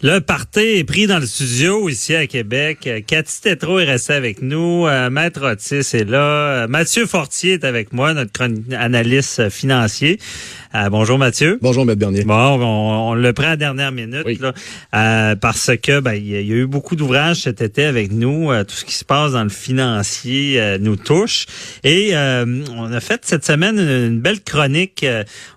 Le party est pris dans le studio ici à Québec. Euh, Cathy Tétrault est restée avec nous. Euh, Maître Otis est là. Euh, Mathieu Fortier est avec moi, notre analyste financier. bonjour Mathieu. Bonjour Maître Bernier. Bon, on, le prend à la dernière minute là, parce que ben, il y, a eu beaucoup d'ouvrages cet été avec nous. tout ce qui se passe dans le financier nous touche. Et on a fait cette semaine une, belle chronique.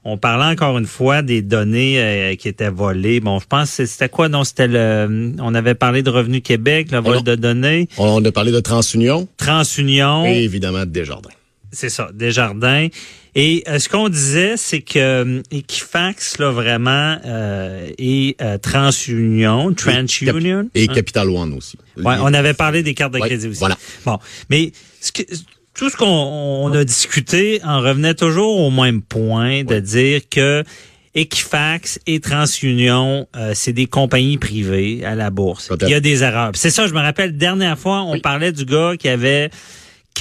on parlait encore une fois des données qui étaient volées. Bon, je pense que c'était quoi non, c'était le. On avait parlé de Revenu Québec, le vol de données. On a parlé de TransUnion. TransUnion. Et évidemment de Desjardins. C'est ça, Desjardins. Et euh, ce qu'on disait, c'est que euh, Equifax, là, vraiment, euh, et euh, TransUnion, TransUnion. Et, hein? Capital One aussi. Ouais, on avait parlé des cartes de crédit aussi. Voilà. Bon, mais ce que, tout ce qu'on a discuté en revenait toujours au même point de dire que Equifax et TransUnion, euh, c'est des compagnies privées à la bourse. Il y a des erreurs. C'est ça, je me rappelle, dernière fois, on parlait du gars qui avait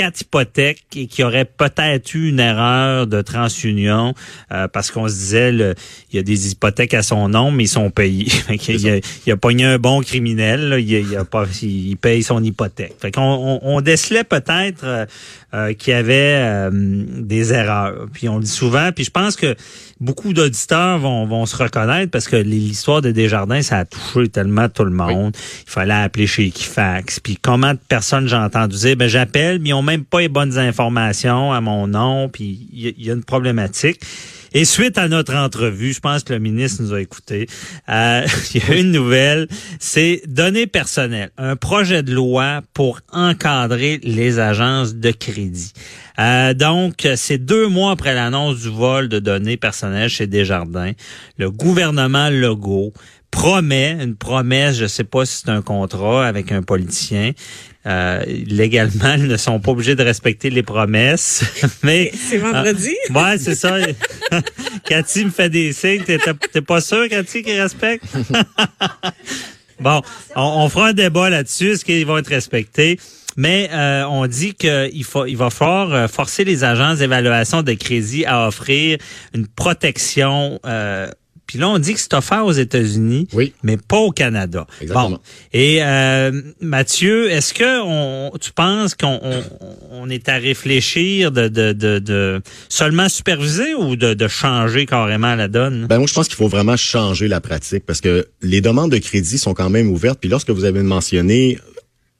quatre hypothèques et qui aurait peut-être eu une erreur de TransUnion euh, parce qu'on se disait il y a des hypothèques à son nom mais ils sont payés. il, a, il a pogné un bon criminel, il, il, a pas il paye son hypothèque. Fait qu'on on, on décelait peut-être euh, euh, qu'il y avait des erreurs. Puis on le dit souvent, puis je pense que beaucoup d'auditeurs vont, vont se reconnaître parce que l'histoire de Desjardins, ça a touché tellement tout le monde. Il fallait appeler chez Equifax. Puis comment de personnes j'ai entendu dire, ben j'appelle, mais ont même pas les bonnes informations à mon nom. Puis il y, a une problématique. Et suite à notre entrevue, je pense que le ministre nous a écoutés, euh, il y a une nouvelle, c'est données personnelles, un projet de loi pour encadrer les agences de crédit. Euh, donc, c'est deux mois après l'annonce du vol de données personnelles chez Desjardins. Le gouvernement Legault promet, une promesse, je sais pas si c'est un contrat avec un politicien. Euh, légalement, ils ne sont pas obligés de respecter les promesses. Mais c'est vendredi? Euh, ouais, c'est ça. Cathy me fait des signes. T'es pas sûr, Cathy, qu'ils respectent? bon, on, on, fera un débat là-dessus. Est-ce qu'ils vont être respectés? Mais euh, on dit qu'il faut, il va falloir euh, forcer les agences d'évaluation de crédit à offrir une protection. Euh, puis là, on dit que c'est offert aux États-Unis, oui. mais pas au Canada. Exactement. Bon. Et Mathieu, est-ce que on, tu penses qu'on on, est à réfléchir de, de, de, de seulement superviser ou de, de, changer carrément la donne? Ben moi, je pense qu'il faut vraiment changer la pratique parce que les demandes de crédit sont quand même ouvertes. Puis lorsque vous avez mentionné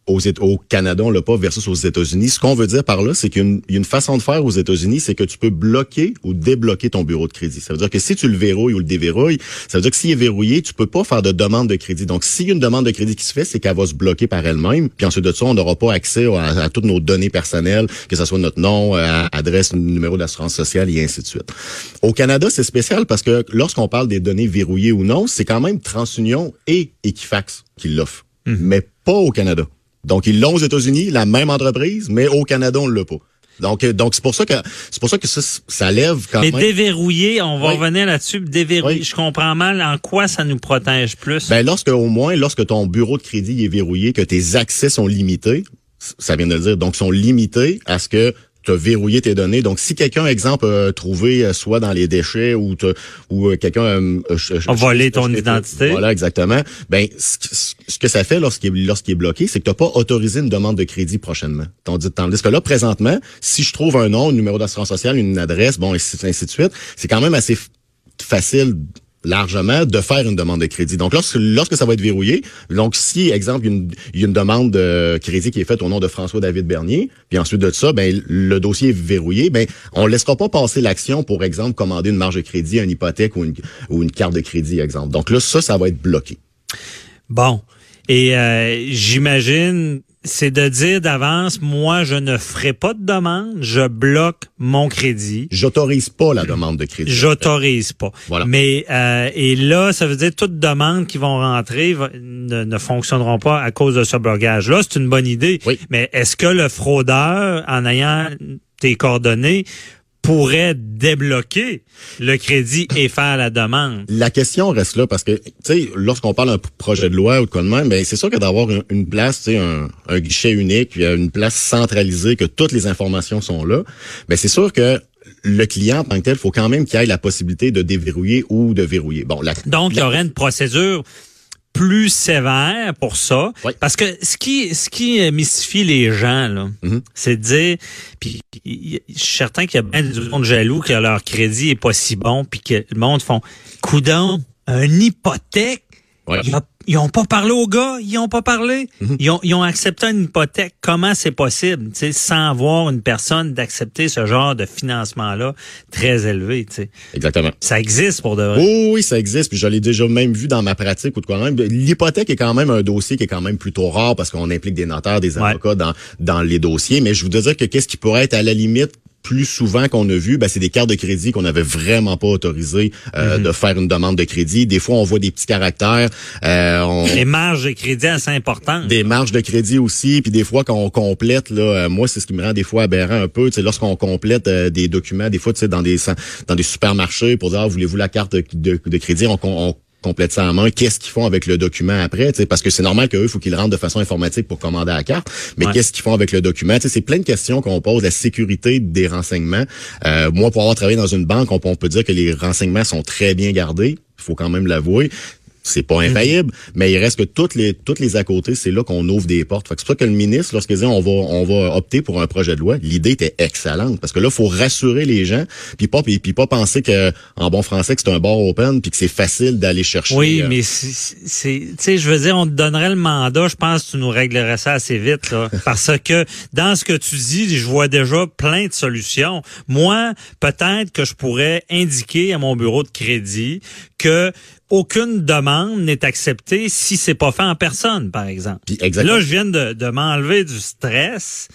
au Canada, on l'a pas, versus aux États-Unis. Ce qu'on veut dire par là, c'est qu'il y, a une façon de faire aux États-Unis, c'est que tu peux bloquer ou débloquer ton bureau de crédit. Ça veut dire que si tu le verrouilles ou le déverrouilles, ça veut dire que s'il est verrouillé, tu peux pas faire de demande de crédit. Donc, s'il y a une demande de crédit qui se fait, c'est qu'elle va se bloquer par elle-même. Puis ensuite de ça, on n'aura pas accès à, toutes nos données personnelles, que ce soit notre nom, euh, adresse, numéro d'assurance sociale et ainsi de suite. Au Canada, c'est spécial parce que lorsqu'on parle des données verrouillées ou non, c'est quand même TransUnion et Equifax qui l'offrent, mmh. mais pas au Canada. Donc, ils l'ont aux États-Unis, la même entreprise, mais au Canada, on ne l'a pas. Donc, euh, donc c'est pour ça que c'est pour ça que ça, ça lève quand même. Mais déverrouiller, on va revenir là-dessus. Déverrouiller, je comprends mal. En quoi ça nous protège plus Ben lorsque au moins lorsque ton bureau de crédit est verrouillé, que tes accès sont limités, ça vient de le dire, donc sont limités à ce que tu as verrouillé tes données. Donc, si quelqu'un, exemple, a trouvé euh, soit dans les déchets ou, ou euh, quelqu'un euh, a volé ton identité. Voilà, exactement. Ben, ce, que ça fait lorsqu'il est, lorsqu'il est bloqué, c'est que tu n'as pas autorisé une demande de crédit prochainement. Tandis que là, présentement, si je trouve un nom, un numéro d'assurance sociale, une adresse, bon, et ainsi de suite, c'est quand même assez facile largement de faire une demande de crédit. Donc lorsque, lorsque ça va être verrouillé, donc si exemple il y a une, demande de crédit qui est faite au nom de François David Bernier, puis ensuite de ça, ben le dossier est verrouillé, ben on laissera pas passer l'action pour exemple commander une marge de crédit, une hypothèque ou une, ou une carte de crédit exemple. Donc là ça ça va être bloqué. Bon. Et euh, j'imagine c'est de dire d'avance, moi, je ne ferai pas de demande, je bloque mon crédit. J'autorise pas la demande de crédit. J'autorise pas. Voilà. Mais euh, et là, ça veut dire toutes demandes qui vont rentrer ne, ne fonctionneront pas à cause de ce blocage-là. C'est une bonne idée. Oui. Mais est-ce que le fraudeur, en ayant tes coordonnées, pourrait débloquer le crédit et faire la demande. La question reste là parce que, tu sais, lorsqu'on parle d'un projet de loi ou de quoi de même, ben c'est sûr que d'avoir une, place, tu sais, un, guichet unique, une place centralisée, que toutes les informations sont là, ben c'est sûr que le client en tant que tel, faut quand même qu'il ait la possibilité de déverrouiller ou de verrouiller. Bon, Donc, il y aurait une procédure plus sévère pour ça. Oui. Parce que ce qui ce qui mystifie les gens, là, Mhm. c'est de dire, puis je suis certain qu'il y a bien du monde jaloux que leur crédit est pas si bon, puis que le monde font, coudon, un hypothèque, Ouais. ils, ont- ils ont pas parlé aux gars, ils ont pas parlé. Mhm. ils, ont, ils ont accepté une hypothèque. Comment c'est possible, tu sais, sans voir une personne d'accepter ce genre de financement-là très élevé, tu sais? Exactement. Ça existe pour de vrai. Oh, oui, ça existe. Puis je l'ai déjà même vu dans ma pratique ou de quoi même. L'hypothèque est quand même un dossier qui est quand même plutôt rare parce qu'on implique des notaires, des Ouais. avocats dans, dans les dossiers. Mais je voudrais dire que qu'est-ce qui pourrait être à la limite plus souvent qu'on a vu, ben, c'est des cartes de crédit qu'on n'avait vraiment pas autorisé euh, Mhm. de faire une demande de crédit. Des fois, on voit des petits caractères. euh, on- Les marges de crédit assez importantes. des marges de crédit aussi, puis des fois quand on complète là, euh, moi c'est ce qui me rend des fois aberrant un peu, sais lorsqu'on complète euh, des documents, des fois tu sais dans des dans des supermarchés pour dire ah, voulez-vous la carte de, de- de crédit, on, on complète ça en main, qu'est-ce qu'ils font avec le document après, tu sais? Parce que c'est normal qu'eux faut qu'ils le rentrent de façon informatique pour commander la carte, mais Ouais. qu'est-ce qu'ils font avec le document, tu sais c'est plein de questions qu'on pose, la sécurité des renseignements. Euh, moi pour avoir travaillé dans une banque, on, on peut dire que les renseignements sont très bien gardés, il faut quand même l'avouer. C'est pas infaillible, mais il reste que toutes les toutes les à côté, c'est là qu'on ouvre des portes. Fait que c'est pour ça que le ministre, lorsqu'il dit on va on va opter pour un projet de loi, l'idée était excellente parce que là, il faut rassurer les gens, puis pas puis, puis pas penser que en bon français que c'est un bar open puis que c'est facile d'aller chercher. Oui, euh, mais c'est, c'est- tu sais, je veux dire, on te donnerait le mandat, je pense que tu nous réglerais ça assez vite, là. Parce que dans ce que tu dis, je vois déjà plein de solutions. Moi, peut-être que je pourrais indiquer à mon bureau de crédit que aucune demande n'est acceptée si c'est pas fait en personne, par exemple. exactement. Là, je viens de, de m'enlever du stress.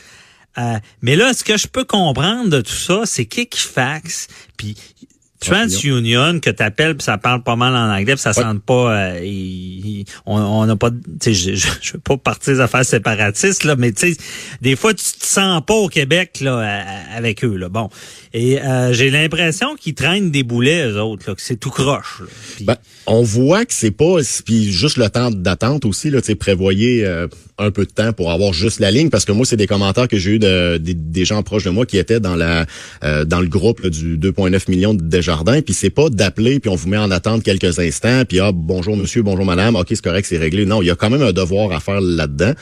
Euh, mais là, ce que je peux comprendre de tout ça, c'est qu'Equifax, puis TransUnion, que t'appelles, puis ça parle pas mal en anglais, puis ça Ouais. sent pas... euh, on n'a pas... Tu je, je veux pas partir des affaires séparatistes, là, mais tu sais, des fois, tu te sens pas au Québec, là, avec eux, là. Bon. Et euh, j'ai l'impression qu'ils traînent des boulets, eux autres, là, que c'est tout croche. là. Ben, on voit que c'est pas puis juste le temps d'attente aussi là, tu prévoyez euh, un peu de temps pour avoir juste la ligne parce que moi c'est des commentaires que j'ai eu de, des- des gens proches de moi qui étaient dans la dans le groupe là, du 2.9 millions de Puis c'est pas d'appeler puis on vous met en attente quelques instants puis ah bonjour monsieur bonjour madame OK c'est correct c'est réglé. Non il y a quand même un devoir à faire là-dedans.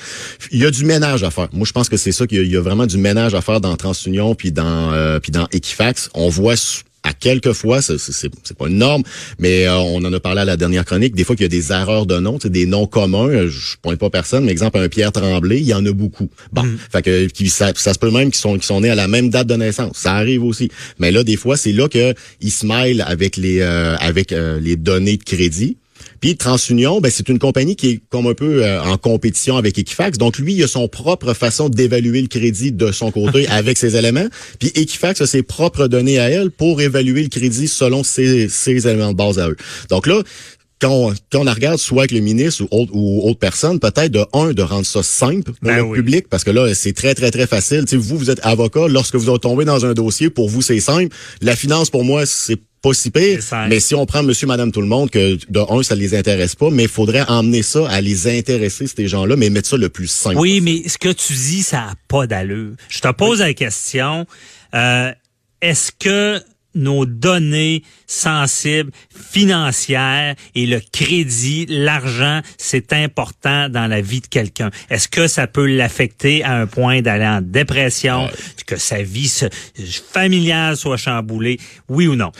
Il y a du ménage à faire. Moi je pense que c'est ça qu'il y a- il y, a vraiment du ménage à faire dans TransUnion puis dans euh, puis dans Equifax. On voit à quelques fois, c'est pas une norme, mais euh, on en a parlé à la dernière chronique, des fois qu'il y a des erreurs de noms, des noms communs, euh, je pointe pas personne, mais exemple un Pierre Tremblay, il y en a beaucoup. Bon, fait que qui- ça, ça se peut même qu'ils sont qui sont nés à la même date de naissance, ça arrive aussi. Mais là des fois, c'est là que ils se mêlent avec les euh, avec euh, les données de crédit. Puis TransUnion, ben, c'est une compagnie qui est comme un peu euh, en compétition avec Equifax. Donc lui, il a son propre façon d'évaluer le crédit de son côté avec ses éléments. Puis Equifax a ses propres données à elle pour évaluer le crédit selon ses, ses éléments de base à eux. Donc là, quand on, quand on la regarde, soit avec le ministre ou autre, ou autre personne, peut-être de un, de rendre ça simple pour Ben le oui. public, parce que là, c'est très, très, très facile. Tu sais, vous, vous êtes avocat, lorsque vous tombez dans un dossier, pour vous, c'est simple. La finance, pour moi, c'est pas si pire. Mais si on prend monsieur, madame, tout le monde, que de un, ça les intéresse pas, mais il faudrait emmener ça à les intéresser, ces gens-là, mais mettre ça le plus simple. Oui, mais ce que tu dis, ça n'a pas d'allure. Je te pose la question, euh, est-ce que nos données sensibles, financières et le crédit, l'argent, c'est important dans la vie de quelqu'un. Est-ce que ça peut l'affecter à un point d'aller en dépression, que sa vie se- familiale soit chamboulée, oui ou non?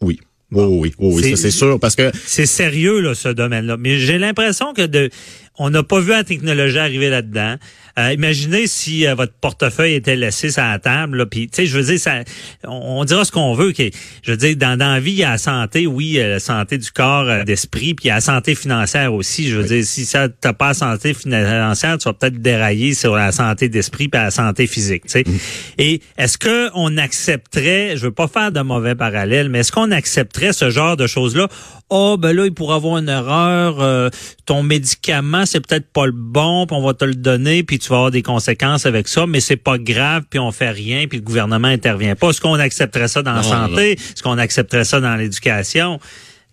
Oui. Oui, oui, oui, c'est sûr, parce que C'est sérieux, là, ce domaine-là. Mais j'ai l'impression que de, on n'a pas vu la technologie arriver là-dedans. Euh, imaginez si euh, votre portefeuille était laissé sur la table, là, puis tu sais, je veux dire, ça, on, on dira ce qu'on veut. que- je veux dire, dans, dans la vie, il y a la santé, oui, euh, la santé du corps, euh, d'esprit, puis il y a la santé financière aussi. Je veux dire, si ça t'as pas la santé financière, tu vas peut-être dérailler sur la santé d'esprit puis la santé physique. Tu sais. Et est-ce que on accepterait, je veux pas faire de mauvais parallèles, mais est-ce qu'on accepterait ce genre de choses-là? Oh, ben là, il pourrait avoir une erreur. euh, ton médicament, c'est peut-être pas le bon, puis on va te le donner, puis tu vas avoir des conséquences avec ça, mais c'est pas grave, puis on fait rien, puis le gouvernement intervient pas. Est-ce qu'on accepterait ça dans la santé? Est-ce qu'on accepterait ça dans l'éducation?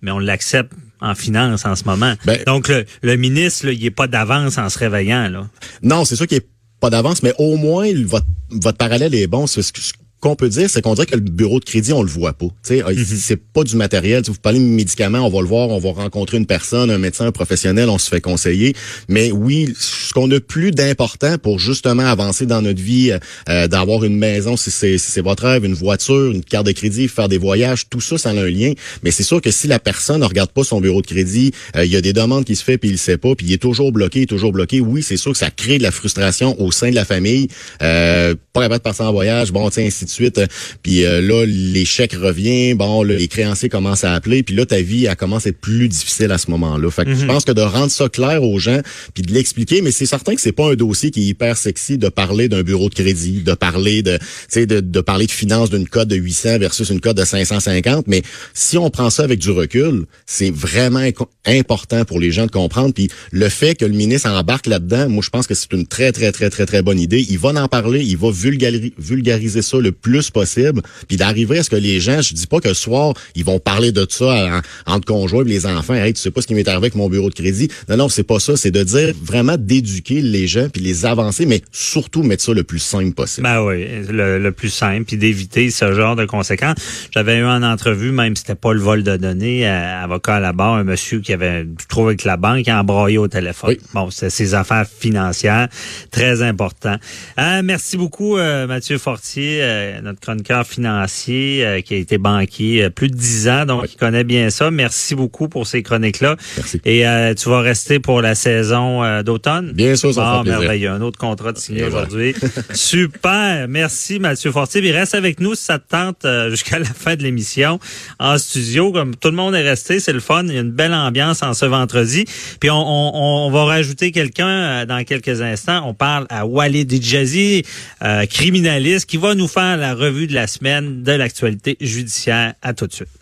Mais on l'accepte en finance en ce moment. Ben- Donc, le, le ministre, là, il est pas d'avance en se réveillant. Là. Non, c'est sûr qu'il a pas d'avance, mais au moins, votre, votre parallèle est bon. C'est ce que- qu'on peut dire, c'est qu'on dirait que le bureau de crédit, on le voit pas. Tu sais, mm-hmm. c'est pas du matériel. vous parlez de médicaments, on va le voir, on va rencontrer une personne, un médecin, un professionnel, on se fait conseiller. Mais oui, ce qu'on a plus d'important pour justement avancer dans notre vie, euh, d'avoir une maison, si c'est si votre rêve, une voiture, une carte de crédit, faire des voyages, tout ça, ça a un lien. Mais c'est sûr que si la personne ne regarde pas son bureau de crédit, euh, il y a des demandes qui se fait puis il sait pas, puis il est toujours bloqué, toujours bloqué. Oui, c'est sûr que ça crée de la frustration au sein de la famille. Euh, pas capable de passer en voyage, bon, tiens, ainsi de suite. Puis euh, là, l'échec revient, bon, les créanciers commencent à appeler, puis là, ta vie, elle commence à être plus difficile à ce moment-là. Fait que je mhm. pense que de rendre ça clair aux gens, puis de l'expliquer, mais c'est certain que c'est pas un dossier qui est hyper sexy de parler d'un bureau de crédit, de parler de, de, de parler de finances d'une cote de 800 versus une cote de 550, mais si on prend ça avec du recul, c'est vraiment important pour les gens de comprendre. Puis le fait que le ministre embarque là-dedans, moi je pense que c'est une très très très très très bonne idée. Il va en parler, il va vulgariser ça le plus possible, puis d'arriver à ce que les gens, je dis pas que ce soir ils vont parler de ça entre conjoints et les enfants. Hey, tu sais pas ce qui m'est arrivé avec mon bureau de crédit. Non non, c'est pas ça. C'est de dire vraiment d'éduquer les gens puis les avancer, mais surtout mettre ça le plus simple possible. Ben oui, le, plus simple, puis d'éviter ce genre de conséquences. J'avais eu en entrevue, même si c'était pas le vol de données, euh, avocat à la barre, un monsieur qui avait trouvé avec la banque qui a embroyé au téléphone. Bon, c'est ses affaires financières, très important. Euh, merci beaucoup, euh, Mathieu Fortier, euh, notre chroniqueur financier qui a été banquier plus de dix ans, donc il connaît bien ça. Merci beaucoup pour ces chroniques-là. Merci. Et tu vas rester pour la saison d'automne? Bien sûr, ça bon, merveilleux. Un autre contrat de signé aujourd'hui. Super. Merci, Mathieu Fortier. Il reste avec nous si ça te tente jusqu'à la fin de l'émission en studio. Comme tout le monde est resté, c'est le fun. Il y a une belle ambiance en ce vendredi. Puis on, va rajouter quelqu'un euh, dans quelques instants. On parle à Walid Djazi, euh, criminaliste, qui va nous faire la revue de la semaine de l'actualité judiciaire. À tout de suite.